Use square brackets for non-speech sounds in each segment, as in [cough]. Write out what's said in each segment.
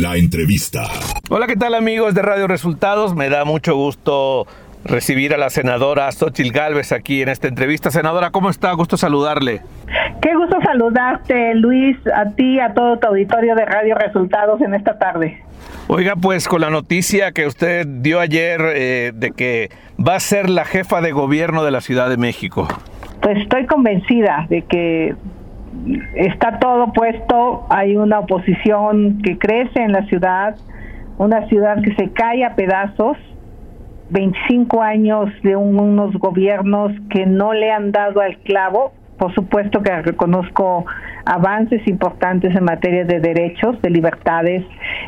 La entrevista. Hola, ¿qué tal amigos de Radio Resultados? Me da mucho gusto recibir a la senadora Xochil Gálvez aquí en esta entrevista. Senadora, ¿cómo está? Gusto saludarle. Qué gusto saludarte, Luis, a ti, a todo tu auditorio de Radio Resultados en esta tarde. Oiga, pues con la noticia que usted dio ayer eh, de que va a ser la jefa de gobierno de la Ciudad de México. Pues estoy convencida de que está todo puesto, hay una oposición que crece en la ciudad, una ciudad que se cae a pedazos, 25 años de unos gobiernos que no le han dado al clavo. Por supuesto que reconozco avances importantes en materia de derechos, de libertades,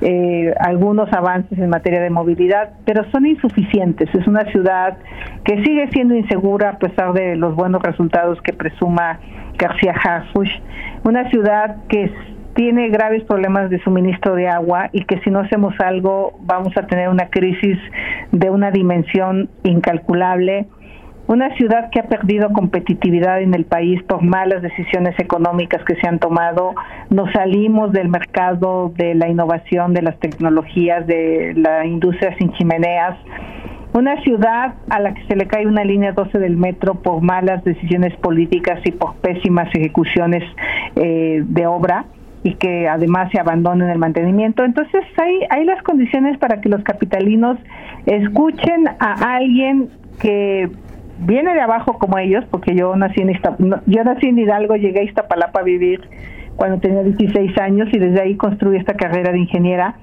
eh, algunos avances en materia de movilidad, pero son insuficientes. Es una ciudad que sigue siendo insegura a pesar de los buenos resultados que presuma García Harfush. Una ciudad que tiene graves problemas de suministro de agua y que si no hacemos algo vamos a tener una crisis de una dimensión incalculable. Una ciudad que ha perdido competitividad en el país por malas decisiones económicas que se han tomado. Nos salimos del mercado de la innovación, de las tecnologías, de la industria sin chimeneas. Una ciudad a la que se le cae una línea 12 del metro por malas decisiones políticas y por pésimas ejecuciones eh, de obra y que además se abandonen el mantenimiento. Entonces hay, hay las condiciones para que los capitalinos escuchen a alguien que viene de abajo como ellos, porque yo nací en yo nací en Hidalgo, llegué a Iztapalapa a vivir cuando tenía 16 años y desde ahí construí esta carrera de ingeniera,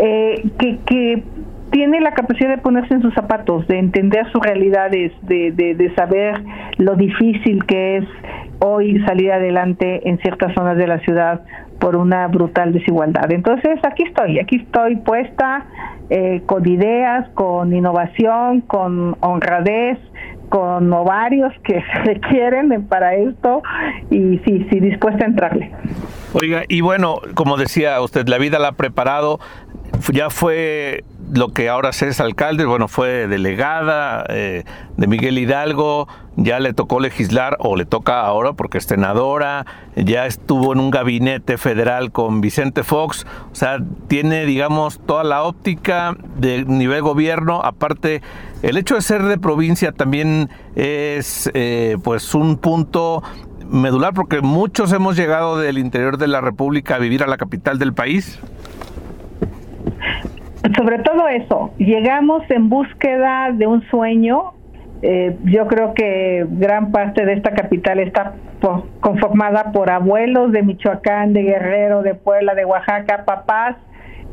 eh, que, que tiene la capacidad de ponerse en sus zapatos, de entender sus realidades, de, de, de saber lo difícil que es hoy salir adelante en ciertas zonas de la ciudad por una brutal desigualdad. Entonces, aquí estoy, aquí estoy puesta eh, con ideas, con innovación, con honradez, con ovarios que [laughs] requieren para esto y sí, sí, dispuesta a entrarle. Oiga, y bueno, como decía usted, la vida la ha preparado, ya fue lo que ahora es alcalde, bueno, fue delegada eh, de Miguel Hidalgo, ya le tocó legislar, o le toca ahora porque es senadora, ya estuvo en un gabinete federal con Vicente Fox, o sea, tiene, digamos, toda la óptica de nivel gobierno, aparte, el hecho de ser de provincia también es, eh, pues, un punto medular, porque muchos hemos llegado del interior de la República a vivir a la capital del país. Sobre todo eso, llegamos en búsqueda de un sueño. Eh, yo creo que gran parte de esta capital está conformada por abuelos de Michoacán, de Guerrero, de Puebla, de Oaxaca, papás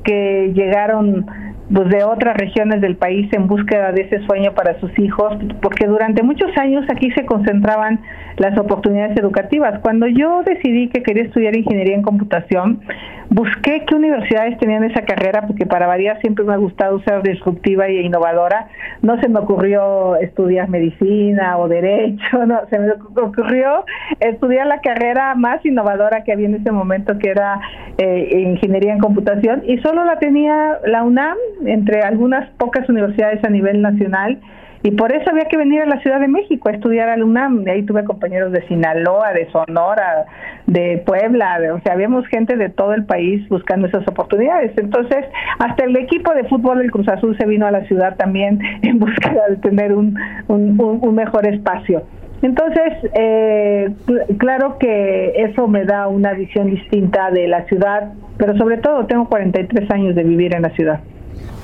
que llegaron pues, de otras regiones del país en búsqueda de ese sueño para sus hijos, porque durante muchos años aquí se concentraban las oportunidades educativas. Cuando yo decidí que quería estudiar ingeniería en computación, busqué qué universidades tenían esa carrera, porque para variar siempre me ha gustado ser disruptiva e innovadora. No se me ocurrió estudiar medicina o derecho, [laughs] no, se me ocurrió estudiar la carrera más innovadora que había en ese momento, que era eh, ingeniería en computación, y solo la tenía la UNAM, entre algunas pocas universidades a nivel nacional y por eso había que venir a la Ciudad de México a estudiar al UNAM. De ahí tuve compañeros de Sinaloa, de Sonora, de Puebla, o sea, habíamos gente de todo el país buscando esas oportunidades. Entonces, hasta el equipo de fútbol del Cruz Azul se vino a la ciudad también [laughs] en búsqueda de tener un, un, mejor espacio. Entonces, eh, claro que eso me da una visión distinta de la ciudad, pero sobre todo tengo 43 años de vivir en la ciudad.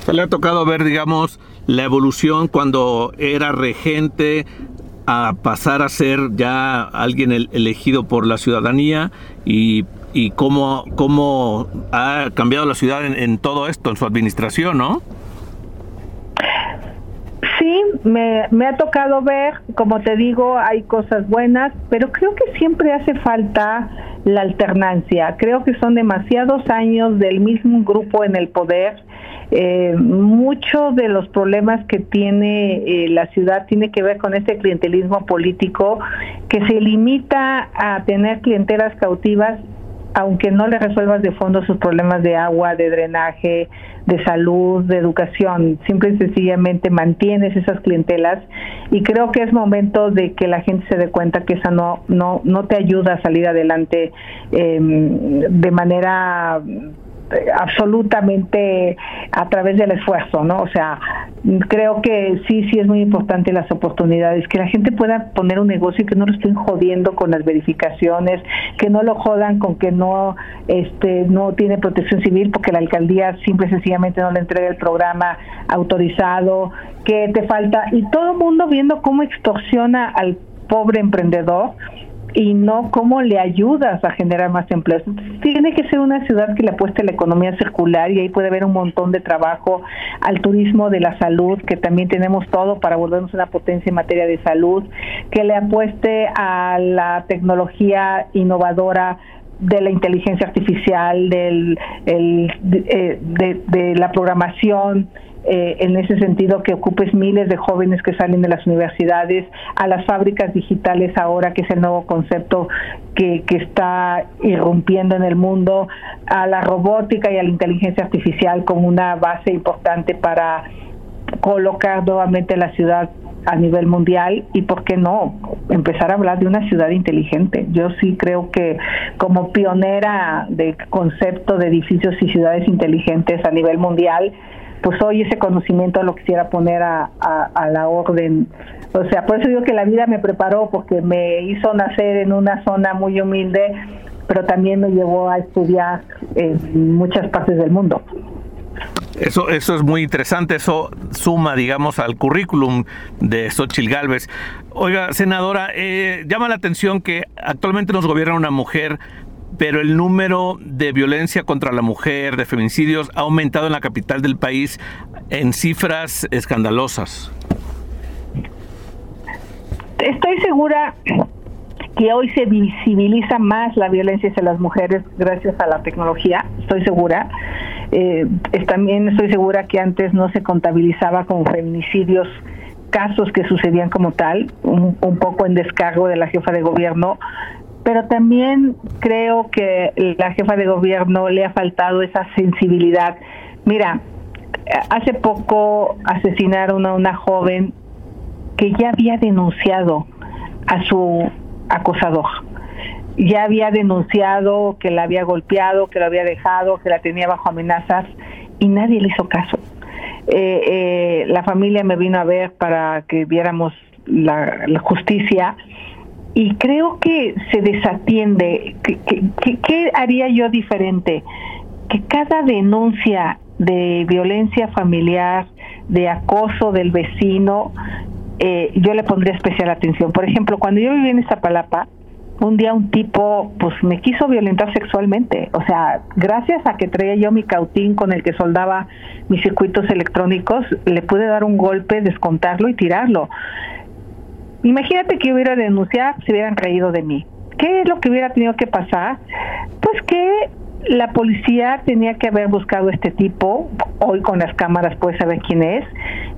Se le ha tocado ver, digamos, la evolución cuando era regente a pasar a ser ya alguien elegido por la ciudadanía y, y cómo, cómo ha cambiado la ciudad en, todo esto, en su administración, ¿no? Sí, me, me, ha tocado ver, como te digo, hay cosas buenas, pero creo que siempre hace falta la alternancia. Creo que son demasiados años del mismo grupo en el poder eh, muchos de los problemas que tiene eh, la ciudad tiene que ver con este clientelismo político que se limita a tener clientelas cautivas aunque no le resuelvas de fondo sus problemas de agua, de drenaje, de salud, de educación, simple y sencillamente mantienes esas clientelas y creo que es momento de que la gente se dé cuenta que esa no no no te ayuda a salir adelante eh, de manera absolutamente a través del esfuerzo, ¿no? O sea, creo que sí, sí es muy importante las oportunidades, que la gente pueda poner un negocio y que no lo estén jodiendo con las verificaciones, que no lo jodan con que no, este, no tiene protección civil porque la alcaldía simple y sencillamente no le entrega el programa autorizado, que te falta, y todo el mundo viendo cómo extorsiona al pobre emprendedor y no cómo le ayudas a generar más empleos. tiene que ser una ciudad que le apueste a la economía circular y ahí puede haber un montón de trabajo al turismo de la salud, que también tenemos todo para volvernos una potencia en materia de salud, que le apueste a la tecnología innovadora de la inteligencia artificial, del, el, eh, de la programación, eh, en ese sentido que ocupes miles de jóvenes que salen de las universidades, a las fábricas digitales ahora, que es el nuevo concepto que, que está irrumpiendo en el mundo, a la robótica y a la inteligencia artificial como una base importante para colocar nuevamente la ciudad a nivel mundial y por qué no empezar a hablar de una ciudad inteligente. Yo sí creo que como pionera de concepto de edificios y ciudades inteligentes a nivel mundial, pues hoy ese conocimiento lo quisiera poner a, la orden. O sea, por eso digo que la vida me preparó, porque me hizo nacer en una zona muy humilde, pero también me llevó a estudiar en muchas partes del mundo. Eso, eso es muy interesante, eso suma, digamos, al currículum de Xochil Gálvez. Oiga, senadora, eh, llama la atención que actualmente nos gobierna una mujer pero el número de violencia contra la mujer, de feminicidios, ha aumentado en la capital del país en cifras escandalosas. Estoy segura que hoy se visibiliza más la violencia hacia las mujeres gracias a la tecnología, estoy segura. Eh, también estoy segura que antes no se contabilizaba como feminicidios casos que sucedían como tal, un, un poco en descargo de la jefa de gobierno, pero también creo que la jefa de gobierno le ha faltado esa sensibilidad. Mira, hace poco asesinaron a una joven que ya había denunciado a su acosador. Ya había denunciado que la había golpeado, que la había dejado, que la tenía bajo amenazas y nadie le hizo caso. Eh, eh, la familia me vino a ver para que viéramos la, la justicia y creo que se desatiende. ¿Qué, haría yo diferente? Que cada denuncia de violencia familiar, de acoso del vecino, eh, yo le pondría especial atención. Por ejemplo, cuando yo vivía en Iztapalapa, un día un tipo pues me quiso violentar sexualmente, o sea, gracias a que traía yo mi cautín con el que soldaba mis circuitos electrónicos, le pude dar un golpe, descontarlo y tirarlo. Imagínate que hubiera denunciado, se hubieran reído de mí. ¿Qué es lo que hubiera tenido que pasar? Pues que la policía tenía que haber buscado a este tipo, hoy con las cámaras puede saber quién es,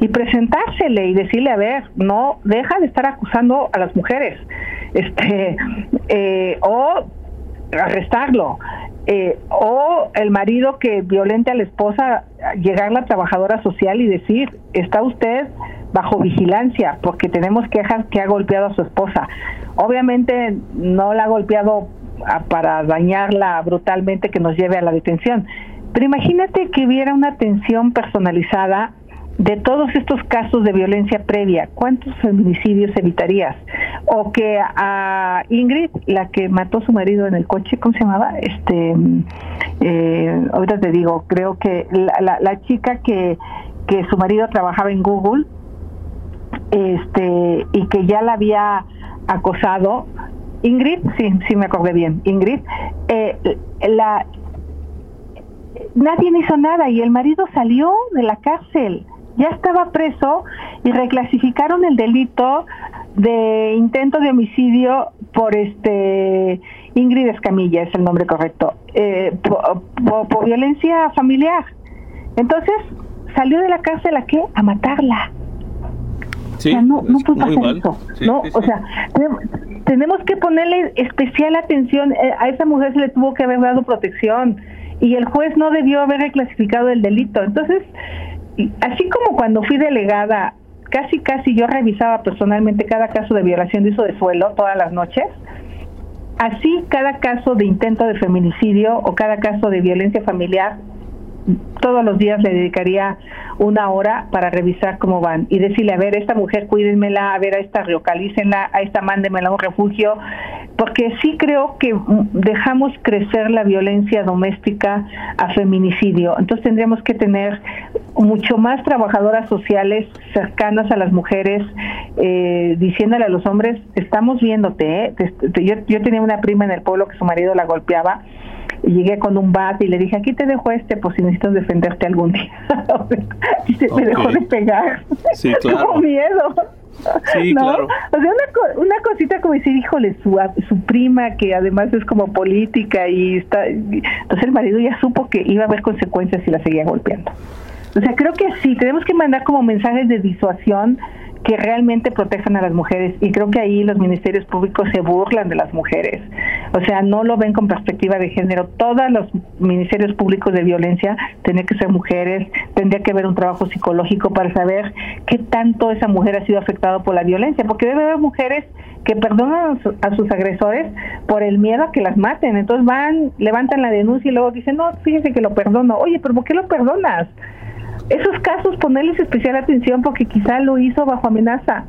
y presentársele y decirle, a ver, no, deja de estar acusando a las mujeres, este, eh, o arrestarlo, eh, o el marido que violente a la esposa, llegar la trabajadora social y decir, está usted bajo vigilancia porque tenemos quejas que ha golpeado a su esposa. Obviamente no la ha golpeado para dañarla brutalmente que nos lleve a la detención. Pero imagínate que hubiera una atención personalizada de todos estos casos de violencia previa, ¿cuántos feminicidios evitarías? O que a Ingrid, la que mató a su marido en el coche, ¿cómo se llamaba? Este, eh, ahorita te digo, creo que la, la chica que, que su marido trabajaba en Google este y que ya la había acosado Ingrid sí sí me acordé bien Ingrid eh, la nadie hizo nada y el marido salió de la cárcel ya estaba preso y reclasificaron el delito de intento de homicidio por este Ingrid Escamilla es el nombre correcto eh, por, violencia familiar entonces salió de la cárcel a qué a matarla no, no puede pasar eso. no, o sea, tenemos que ponerle especial atención. Eh, a esa mujer se le tuvo que haber dado protección y el juez no debió haber reclasificado el delito. Entonces, así como cuando fui delegada, casi casi yo revisaba personalmente cada caso de violación de uso de suelo todas las noches. Así cada caso de intento de feminicidio o cada caso de violencia familiar todos los días le dedicaría una hora para revisar cómo van y decirle, a ver, esta mujer cuídenmela, a ver, a esta reocalícenla, a esta mándenmela a un refugio, porque sí creo que dejamos crecer la violencia doméstica a feminicidio. Entonces tendríamos que tener mucho más trabajadoras sociales cercanas a las mujeres, eh, diciéndole a los hombres, estamos viéndote. ¿eh? Yo, yo tenía una prima en el pueblo que su marido la golpeaba llegué con un bat y le dije, aquí te dejo este por si necesitas defenderte algún día. [laughs] y se me dejó de pegar. Sí, [laughs] claro. miedo. Sí, [laughs] claro. O sea, una, una cosita como decir, híjole, su, su prima, que además es como política y está... Entonces el marido ya supo que iba a haber consecuencias si la seguía golpeando. O sea, creo que sí, tenemos que mandar como mensajes de disuasión que realmente protejan a las mujeres y creo que ahí los ministerios públicos se burlan de las mujeres. O sea, no lo ven con perspectiva de género. Todos los ministerios públicos de violencia tendrían que ser mujeres, tendría que haber un trabajo psicológico para saber qué tanto esa mujer ha sido afectada por la violencia, porque debe haber mujeres que perdonan a sus agresores por el miedo a que las maten. Entonces van, levantan la denuncia y luego dicen, no, fíjese que lo perdono. Oye, pero ¿por qué lo perdonas? esos casos ponerles especial atención porque quizá lo hizo bajo amenaza.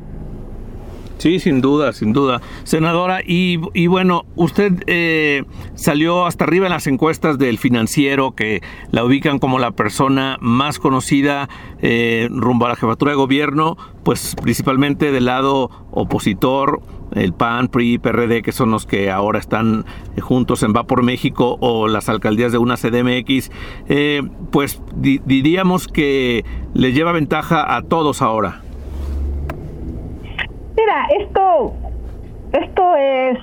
Sí, sin duda, sin duda. Senadora, y, y bueno, usted eh, salió hasta arriba en las encuestas del financiero que la ubican como la persona más conocida eh, rumbo a la jefatura de gobierno, pues principalmente del lado opositor, el PAN, PRI, PRD, que son los que ahora están juntos en Va por México o las alcaldías de una CDMX, eh, pues diríamos que le lleva ventaja a todos ahora. Mira, esto, esto es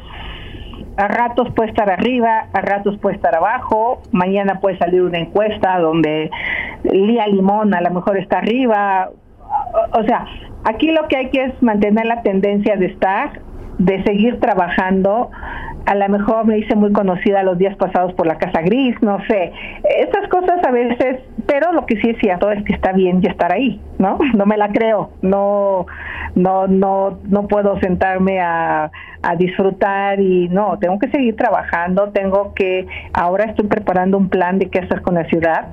a ratos puede estar arriba, a ratos puede estar abajo. Mañana puede salir una encuesta donde Lía Limón a lo mejor está arriba. O, sea, aquí lo que hay que es mantener la tendencia de estar, de seguir trabajando. A lo mejor me hice muy conocida los días pasados por la Casa Gris, no sé. Estas cosas a veces, pero lo que sí es cierto es que está bien ya estar ahí, ¿no? [laughs] No me la creo, no no, no, no puedo sentarme a, a disfrutar y no, tengo que seguir trabajando, tengo que, ahora estoy preparando un plan de qué hacer con la ciudad,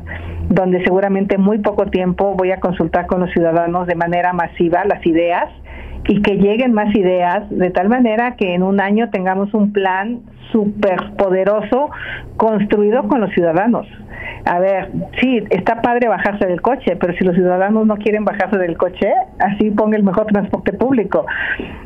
donde seguramente en muy poco tiempo voy a consultar con los ciudadanos de manera masiva las ideas y que lleguen más ideas de tal manera que en un año tengamos un plan súper poderoso construido con los ciudadanos. A ver, sí, está padre bajarse del coche, pero si los ciudadanos no quieren bajarse del coche, así ponga el mejor transporte público.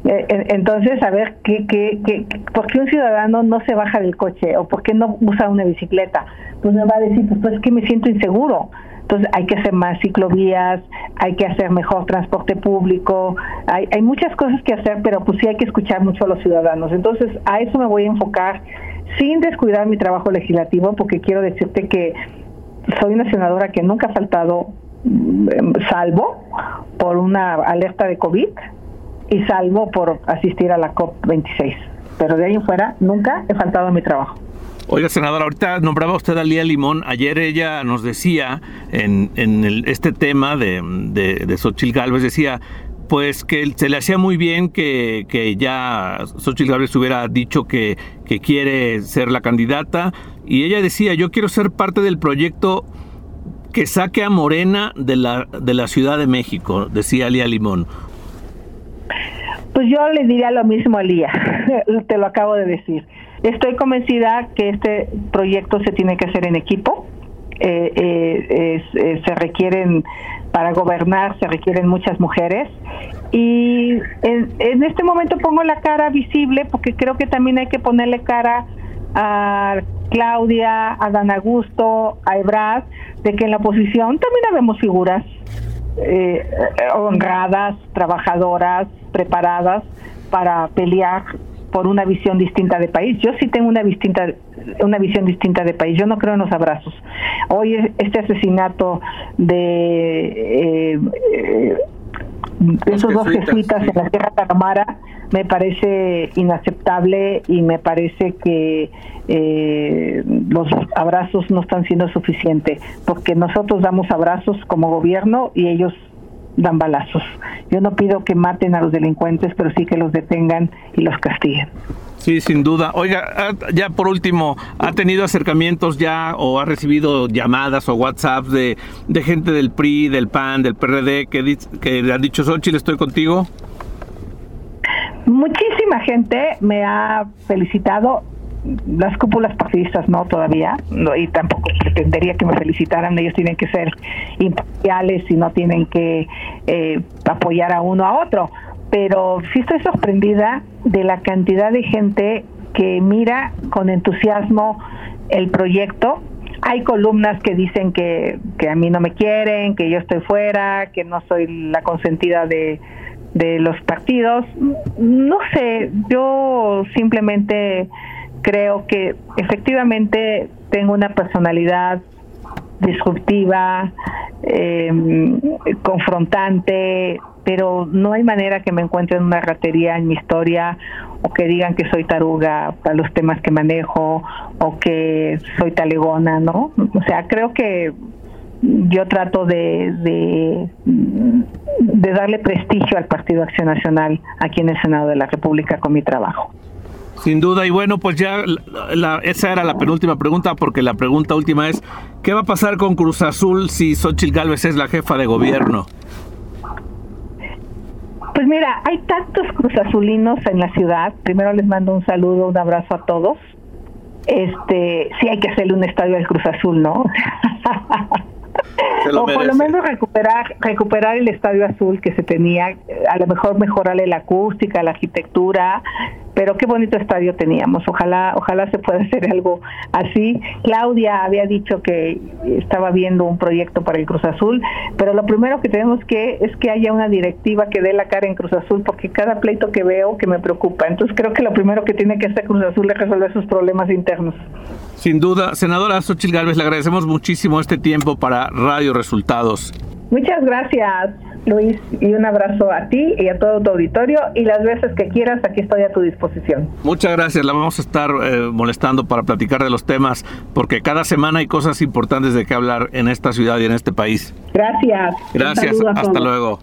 Eh, entonces, a ver, ¿qué, qué, qué, ¿por qué un ciudadano no se baja del coche o por qué no usa una bicicleta? Pues me va a decir, pues, pues es que me siento inseguro. Entonces hay que hacer más ciclovías, hay que hacer mejor transporte público, hay, hay muchas cosas que hacer, pero pues sí hay que escuchar mucho a los ciudadanos. Entonces a eso me voy a enfocar sin descuidar mi trabajo legislativo, porque quiero decirte que soy una senadora que nunca ha faltado, mm, salvo por una alerta de COVID y salvo por asistir a la COP26. Pero de ahí en fuera nunca he faltado a mi trabajo. Oiga, senadora, ahorita nombraba usted a Lía Limón. Ayer ella nos decía en, este tema de, de, de Xochitl Galvez, decía pues que se le hacía muy bien que, que ya Xochitl Galvez hubiera dicho que, que quiere ser la candidata. Y ella decía, yo quiero ser parte del proyecto que saque a Morena de la, de la Ciudad de México, decía Lía Limón. Pues yo le diría lo mismo a Lía, [laughs] te lo acabo de decir. Estoy convencida que este proyecto se tiene que hacer en equipo. Eh, eh, eh, se requieren para gobernar se requieren muchas mujeres y en, este momento pongo la cara visible porque creo que también hay que ponerle cara a Claudia, a Dan Augusto, a Ebrard, de que en la oposición también habemos figuras honradas, trabajadoras, preparadas para pelear por una visión distinta de país. Yo sí tengo una distinta una visión distinta de país. Yo no creo en los abrazos. Hoy este asesinato de eh, eh, esos dos jesuitas en la Tierra Tarahumara me parece inaceptable y me parece que eh, los abrazos no están siendo suficientes porque nosotros damos abrazos como gobierno y ellos dan balazos. Yo no pido que maten a los delincuentes, pero sí que los detengan y los castiguen. Sí, sin duda. Oiga, ya por último, ¿ha tenido acercamientos ya o ha recibido llamadas o WhatsApp de, de gente del PRI, del PAN, del PRD que, que le han dicho, Xochitl, estoy contigo? Muchísima gente me ha felicitado las cúpulas partidistas no todavía, y tampoco pretendería que me felicitaran, ellos tienen que ser imparciales y no tienen que eh, apoyar a uno a otro, pero sí estoy sorprendida de la cantidad de gente que mira con entusiasmo el proyecto. Hay columnas que dicen que, que a mí no me quieren, que yo estoy fuera, que no soy la consentida de, de los partidos. No sé, yo simplemente creo que efectivamente tengo una personalidad disruptiva, em, confrontante, pero no hay manera que me encuentren una ratería en mi historia o que digan que soy taruga para los temas que manejo o que soy talegona, ¿no? O sea, creo que yo trato de, de, de darle prestigio al Partido Acción Nacional aquí en el Senado de la República con mi trabajo. Sin duda, y bueno, pues ya esa era la penúltima pregunta, porque la pregunta última es, ¿qué va a pasar con Cruz Azul si Xochitl Gálvez es la jefa de gobierno? Pues mira, hay tantos cruzazulinos en la ciudad. Primero les mando un saludo, un abrazo a todos. Este, sí hay que hacerle un estadio al Cruz Azul, ¿no? [laughs] o por lo menos recuperar recuperar el estadio azul que se tenía, a lo mejor mejorarle la acústica, la arquitectura, pero qué bonito estadio teníamos. Ojalá ojalá se pueda [laughs] hacer algo así. Claudia había dicho que estaba viendo un proyecto para el Cruz Azul, pero lo primero que tenemos que es que haya una directiva que dé la cara en Cruz Azul porque cada pleito que veo que me preocupa. Entonces creo que lo primero que tiene que hacer Cruz Azul es resolver sus problemas internos. Sin duda, senadora Xochitl Gálvez, le agradecemos muchísimo este tiempo para Radio Resultados. Muchas gracias, Luis, y un abrazo a ti y a todo tu auditorio. Y las veces que quieras, aquí estoy a tu disposición. Muchas gracias, la vamos a estar eh, molestando para platicar de los temas, porque cada semana hay cosas importantes de qué hablar en esta ciudad y en este país. Gracias. Gracias, hasta luego.